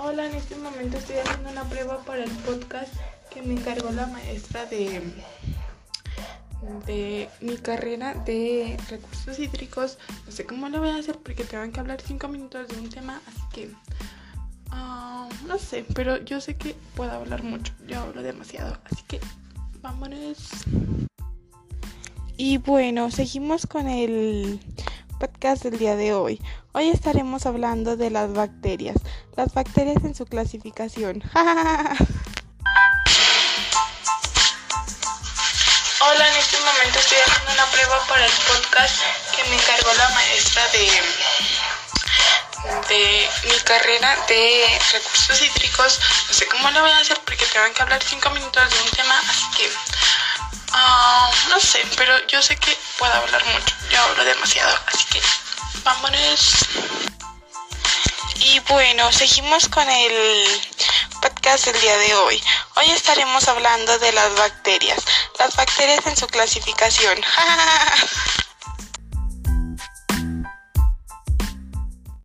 Hola, en este momento estoy haciendo una prueba para el podcast que me encargó la maestra de, de mi carrera de recursos hídricos. No sé cómo lo voy a hacer porque tengo que hablar cinco minutos de un tema, así que ah, no sé, pero yo sé que puedo hablar mucho. Yo hablo demasiado, así que vámonos. Y bueno, seguimos con el podcast del día de hoy. Hoy estaremos hablando de las bacterias, las bacterias en su clasificación. Hola, en este momento estoy haciendo una prueba para el podcast que me encargó la maestra de, de mi carrera de recursos hídricos. No sé cómo lo voy a hacer porque tengo que hablar cinco minutos de un tema, así que sé, pero yo sé que puedo hablar mucho. Yo hablo demasiado, así que vámonos. Y bueno, seguimos con el podcast del día de hoy. Hoy estaremos hablando de las bacterias, las bacterias en su clasificación.